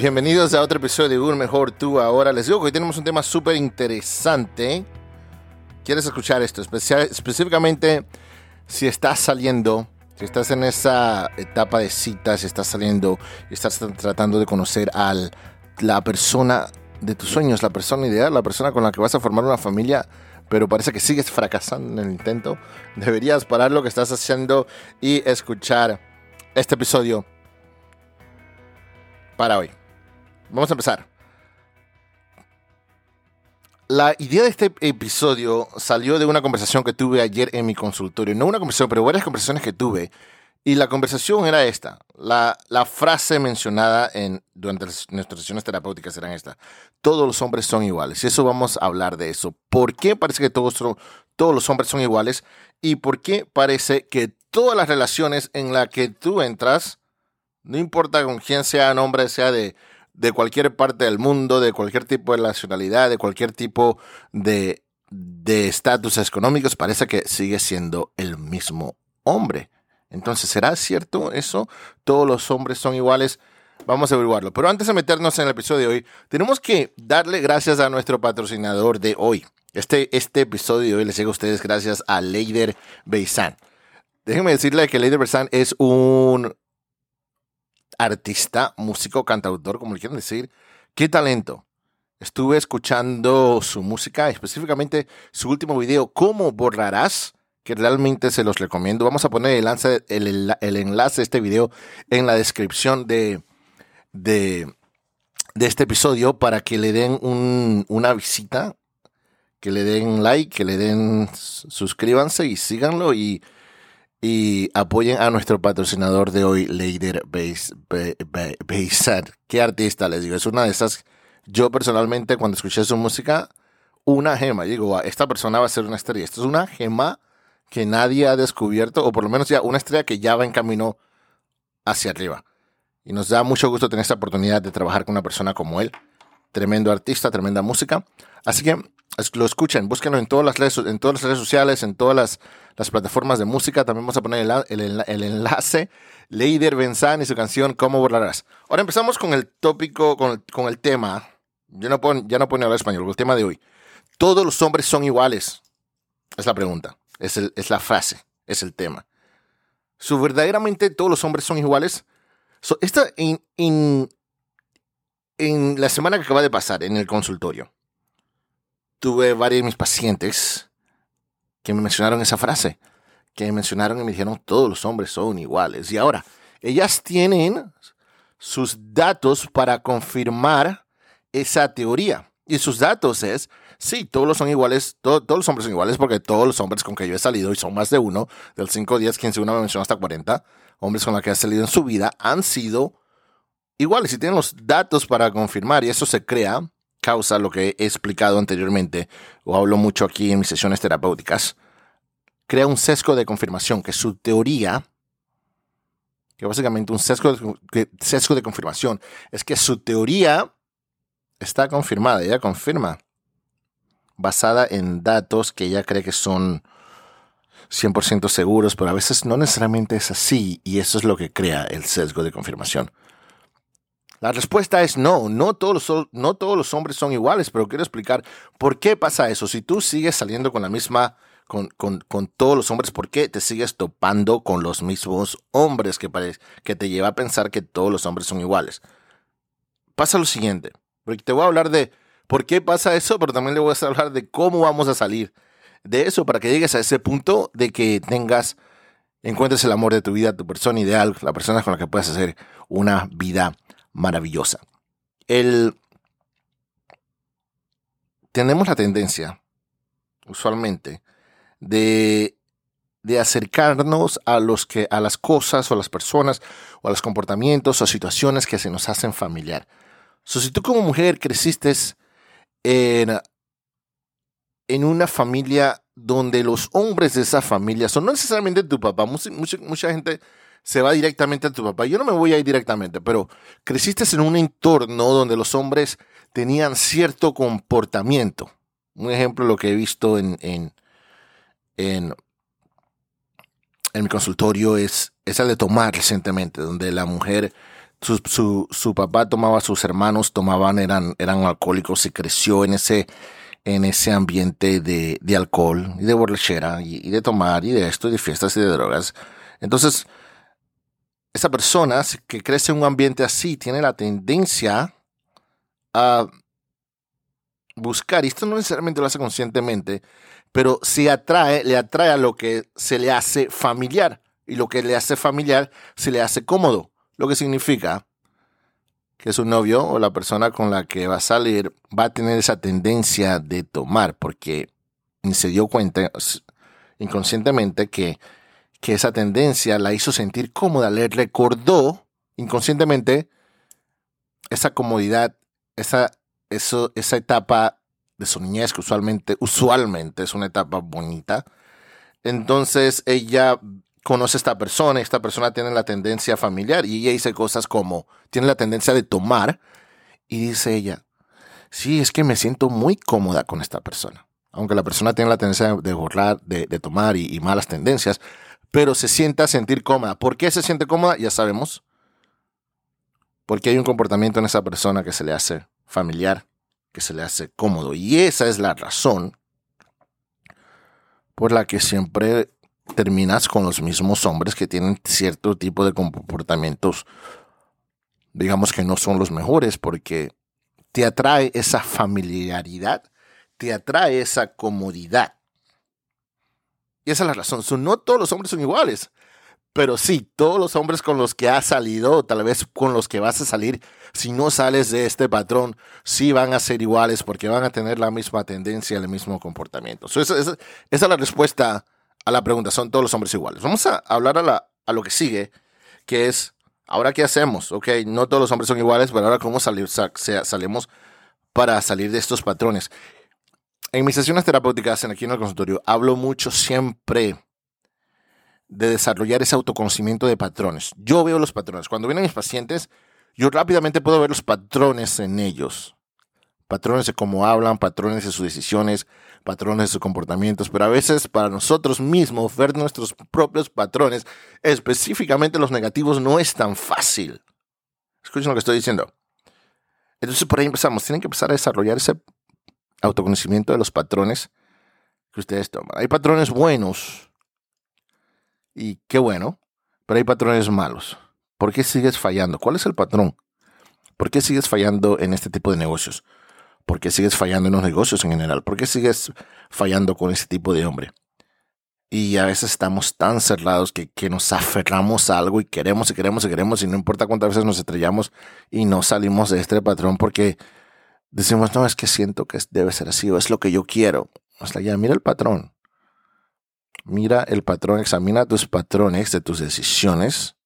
Bienvenidos a otro episodio de Un Mejor Tú Ahora. Les digo que hoy tenemos un tema súper interesante. ¿Quieres escuchar esto? Específicamente si estás saliendo, si estás en esa etapa de citas, si estás saliendo estás tratando de conocer a la persona de tus sueños, la persona ideal, la persona con la que vas a formar una familia, pero parece que sigues fracasando en el intento, deberías parar lo que estás haciendo y escuchar este episodio para hoy. Vamos a empezar. La idea de este episodio salió de una conversación que tuve ayer en mi consultorio. No una conversación, pero varias conversaciones que tuve. Y la conversación era esta. La, frase mencionada en, durante nuestras sesiones terapéuticas era esta. Todos los hombres son iguales. Y eso vamos a hablar de eso. ¿Por qué parece que todos, todos los hombres son iguales? ¿Y por qué parece que todas las relaciones en las que tú entras, no importa con quién sea hombre, sea de de cualquier parte del mundo, de cualquier tipo de nacionalidad, de cualquier tipo de estatus económicos, parece que sigue siendo el mismo hombre. Entonces, ¿será cierto eso? ¿Todos los hombres son iguales? Vamos a averiguarlo. Pero antes de meternos en el episodio de hoy, tenemos que darle gracias a nuestro patrocinador de hoy. Este, este episodio de hoy les llega a ustedes gracias a Leider Beisan. Déjenme decirle que Leider Beisan es un artista, músico, cantautor, como le quieran decir. ¡Qué talento! Estuve escuchando su música, específicamente su último video, ¿Cómo borrarás? Que realmente se los recomiendo. Vamos a poner el enlace, el, enlace de este video en la descripción de, de, este episodio para que le den una visita, que le den like, que le den suscríbanse y síganlo y y apoyen a nuestro patrocinador de hoy, Leider Beisad. Qué artista, les digo. Es una de esas. Yo personalmente, cuando escuché su música, una gema. Digo, esta persona va a ser una estrella. Esto es una gema que nadie ha descubierto, o por lo menos ya una estrella que ya va en camino hacia arriba. Y nos da mucho gusto tener esta oportunidad de trabajar con una persona como él. Tremendo artista, tremenda música. Así que lo escuchen, búsquenlo en todas las redes, en todas las redes sociales, en todas las, plataformas de música. También vamos a poner el, enlace. Leider Benzán y su canción ¿Cómo borrarás? Ahora empezamos con el tópico, con el, tema. Yo no puedo, ya no puedo hablar español, el tema de hoy. ¿Todos los hombres son iguales? Es la pregunta, es, es la frase, es el tema. ¿Su verdaderamente todos los hombres son iguales? esta, en, en la semana que acaba de pasar en el consultorio, tuve varios de mis pacientes que me mencionaron esa frase, que me mencionaron y me dijeron, todos los hombres son iguales. Y ahora, ellas tienen sus datos para confirmar esa teoría. Y sus datos es, sí, todos los son iguales, todos los hombres son iguales porque todos los hombres con que yo he salido, y son más de uno, del 5, 10, 15, uno me mencionó hasta 40, hombres con los que he salido en su vida, han sido iguales y tienen los datos para confirmar y eso se crea causa lo que he explicado anteriormente, o hablo mucho aquí en mis sesiones terapéuticas, crea un sesgo de confirmación, que su teoría, que básicamente un sesgo de, confirmación, es que su teoría está confirmada, ella confirma, basada en datos que ella cree que son 100% seguros, pero a veces no necesariamente es así, y eso es lo que crea el sesgo de confirmación. La respuesta es no, no todos, los, no todos los hombres son iguales, pero quiero explicar por qué pasa eso. Si tú sigues saliendo con la misma, con, con, con todos los hombres, ¿por qué te sigues topando con los mismos hombres que, que te lleva a pensar que todos los hombres son iguales? Pasa lo siguiente, porque te voy a hablar de por qué pasa eso, pero también le voy a hablar de cómo vamos a salir de eso para que llegues a ese punto de que tengas, encuentres el amor de tu vida, tu persona ideal, la persona con la que puedas hacer una vida maravillosa. El, tenemos la tendencia, usualmente, de, de acercarnos a, los que, a las cosas o a las personas o a los comportamientos o situaciones que se nos hacen familiar. si tú como mujer creciste en, en una familia donde los hombres de esa familia son no necesariamente tu papá, mucha, mucha gente se va directamente a tu papá. Yo no me voy a ir directamente, pero creciste en un entorno donde los hombres tenían cierto comportamiento. Un ejemplo, lo que he visto en, en, en, mi consultorio es, es el de tomar recientemente, donde la mujer su, su, papá tomaba, sus hermanos tomaban, eran, eran alcohólicos, se creció en ese, en ese ambiente de, de alcohol y de borrachera y, y, de tomar y de esto y de fiestas y de drogas. Entonces, esa persona que crece en un ambiente así tiene la tendencia a buscar, y esto no necesariamente lo hace conscientemente, pero sí atrae, le atrae a lo que se le hace familiar. Y lo que le hace familiar se le hace cómodo. Lo que significa que su novio o la persona con la que va a salir va a tener esa tendencia de tomar, porque se dio cuenta inconscientemente que, que esa tendencia la hizo sentir cómoda, le recordó inconscientemente esa comodidad, esa, eso, esa etapa de su niñez que usualmente, usualmente es una etapa bonita. Entonces ella conoce a esta persona, esta persona tiene la tendencia familiar y ella dice cosas como, tiene la tendencia de tomar y dice ella, sí, es que me siento muy cómoda con esta persona. Aunque la persona tiene la tendencia de borrar, de, tomar y, y, malas tendencias, pero se sienta a sentir cómoda. ¿Por qué se siente cómoda? Ya sabemos. Porque hay un comportamiento en esa persona que se le hace familiar, que se le hace cómodo. Y esa es la razón por la que siempre terminas con los mismos hombres que tienen cierto tipo de comportamientos, digamos que no son los mejores, porque te atrae esa familiaridad, te atrae esa comodidad. Esa es la razón. No todos los hombres son iguales. Pero sí, todos los hombres con los que has salido, tal vez con los que vas a salir, si no sales de este patrón, sí van a ser iguales porque van a tener la misma tendencia, el mismo comportamiento. esa, esa, es la respuesta a la pregunta, ¿son todos los hombres iguales? Vamos a hablar a, la, a lo que sigue, que es, ¿ahora qué hacemos? Ok, no todos los hombres son iguales, pero ahora cómo salir, salimos para salir de estos patrones. En mis sesiones terapéuticas aquí en el consultorio hablo mucho siempre de desarrollar ese autoconocimiento de patrones. Yo veo los patrones. Cuando vienen mis pacientes, yo rápidamente puedo ver los patrones en ellos. Patrones de cómo hablan, patrones de sus decisiones, patrones de sus comportamientos, pero a veces para nosotros mismos ver nuestros propios patrones, específicamente los negativos, no es tan fácil. Escuchen lo que estoy diciendo. Entonces por ahí empezamos. Tienen que empezar a desarrollar ese autoconocimiento de los patrones que ustedes toman. Hay patrones buenos y qué bueno, pero hay patrones malos. ¿Por qué sigues fallando? ¿Cuál es el patrón? ¿Por qué sigues fallando en este tipo de negocios? ¿Por qué sigues fallando en los negocios en general? ¿Por qué sigues fallando con ese tipo de hombre? Y a veces estamos tan cerrados que, que, nos aferramos a algo y queremos y queremos y queremos y no importa cuántas veces nos estrellamos y no salimos de este patrón porque decimos, no, es que siento que debe ser así o es lo que yo quiero. Hasta ya, mira el patrón. Mira el patrón, examina tus patrones de tus decisiones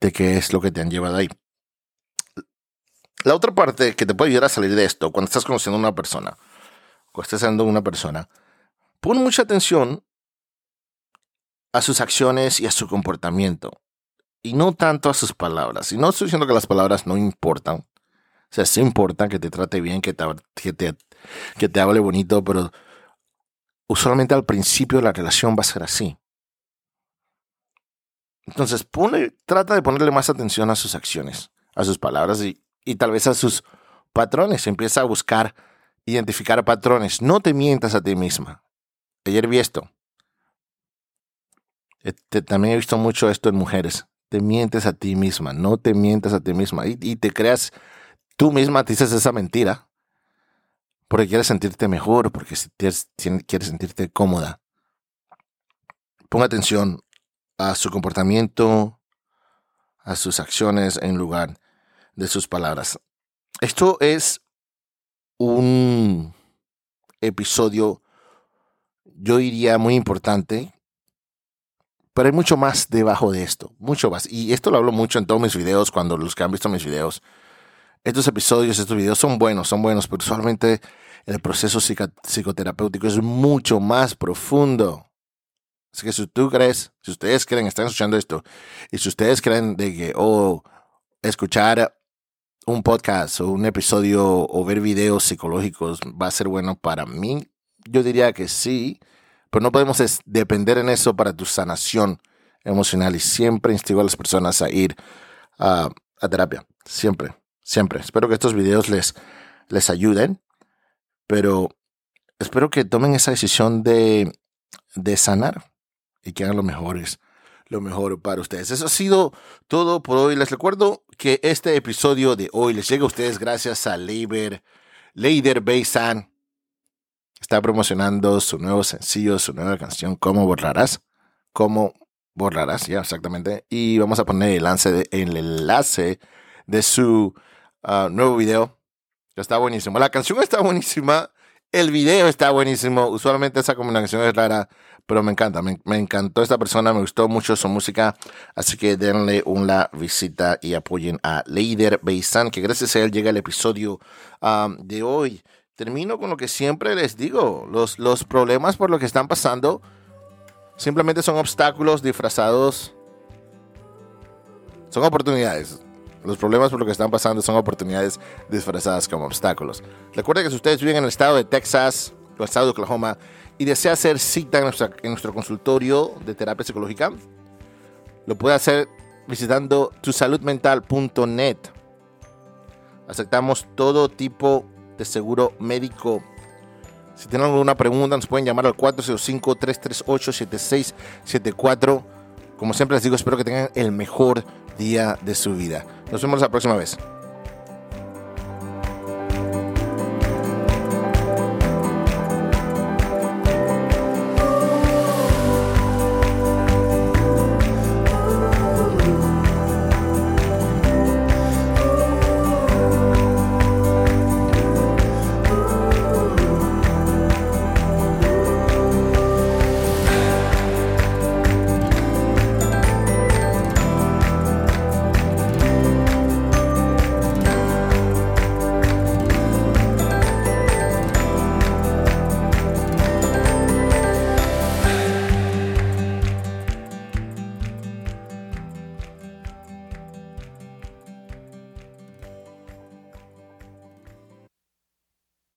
de qué es lo que te han llevado ahí. La otra parte que te puede ayudar a salir de esto, cuando estás conociendo a una persona, cuando estás haciendo una persona, pon mucha atención a sus acciones y a su comportamiento. Y no tanto a sus palabras. Y no estoy diciendo que las palabras no importan. O sea, sí importa que te trate bien, que te, que te, hable bonito, pero usualmente al principio la relación va a ser así. Entonces, pone, trata de ponerle más atención a sus acciones, a sus palabras y, y tal vez a sus patrones. Empieza a buscar, identificar patrones. No te mientas a ti misma. Ayer vi esto. Este, también he visto mucho esto en mujeres. Te mientes a ti misma, no te mientas a ti misma. Y, y te creas, tú misma dices esa mentira. Porque quieres sentirte mejor, porque quieres, quieres sentirte cómoda. Ponga atención a su comportamiento, a sus acciones en lugar de sus palabras. Esto es un episodio, yo diría, muy importante, pero hay mucho más debajo de esto, mucho más. Y esto lo hablo mucho en todos mis videos, cuando los que han visto mis videos. Estos episodios, estos videos son buenos, son buenos, pero usualmente el proceso psicoterapéutico es mucho más profundo. Así que si tú crees, si ustedes creen, están escuchando esto, y si ustedes creen de que, oh, escuchar un podcast o un episodio o ver videos psicológicos va a ser bueno para mí? Yo diría que sí, pero no podemos depender en eso para tu sanación emocional y siempre instigo a las personas a ir a, terapia. Siempre, siempre. Espero que estos videos les, les ayuden, pero espero que tomen esa decisión de, de sanar y que hagan lo mejores lo mejor para ustedes. Eso ha sido todo por hoy. Les recuerdo que este episodio de hoy les llega a ustedes gracias a Leiber, Leider Beisan. Está promocionando su nuevo sencillo, su nueva canción, ¿Cómo borrarás? ¿Cómo borrarás? Ya, exactamente. Y vamos a poner el enlace de, el enlace de su ah, nuevo video. Está buenísimo. La canción está buenísima. El video está buenísimo. Usualmente esa combinación es rara pero me encanta, me, encantó esta persona, me gustó mucho su música, así que denle una visita y apoyen a Leider Beisan, que gracias a él llega el episodio de hoy. Termino con lo que siempre les digo, los, los problemas por lo que están pasando simplemente son obstáculos disfrazados, son oportunidades. Los problemas por lo que están pasando son oportunidades disfrazadas como obstáculos. Recuerden que si ustedes viven en el estado de Texas o el estado de Oklahoma, y desea hacer cita en, en nuestro consultorio de terapia psicológica, lo puede hacer visitando tusaludmental.net. Aceptamos todo tipo de seguro médico. Si tienen alguna pregunta, nos pueden llamar al 405-338-7674. Como siempre les digo, espero que tengan el mejor día de su vida. Nos vemos la próxima vez.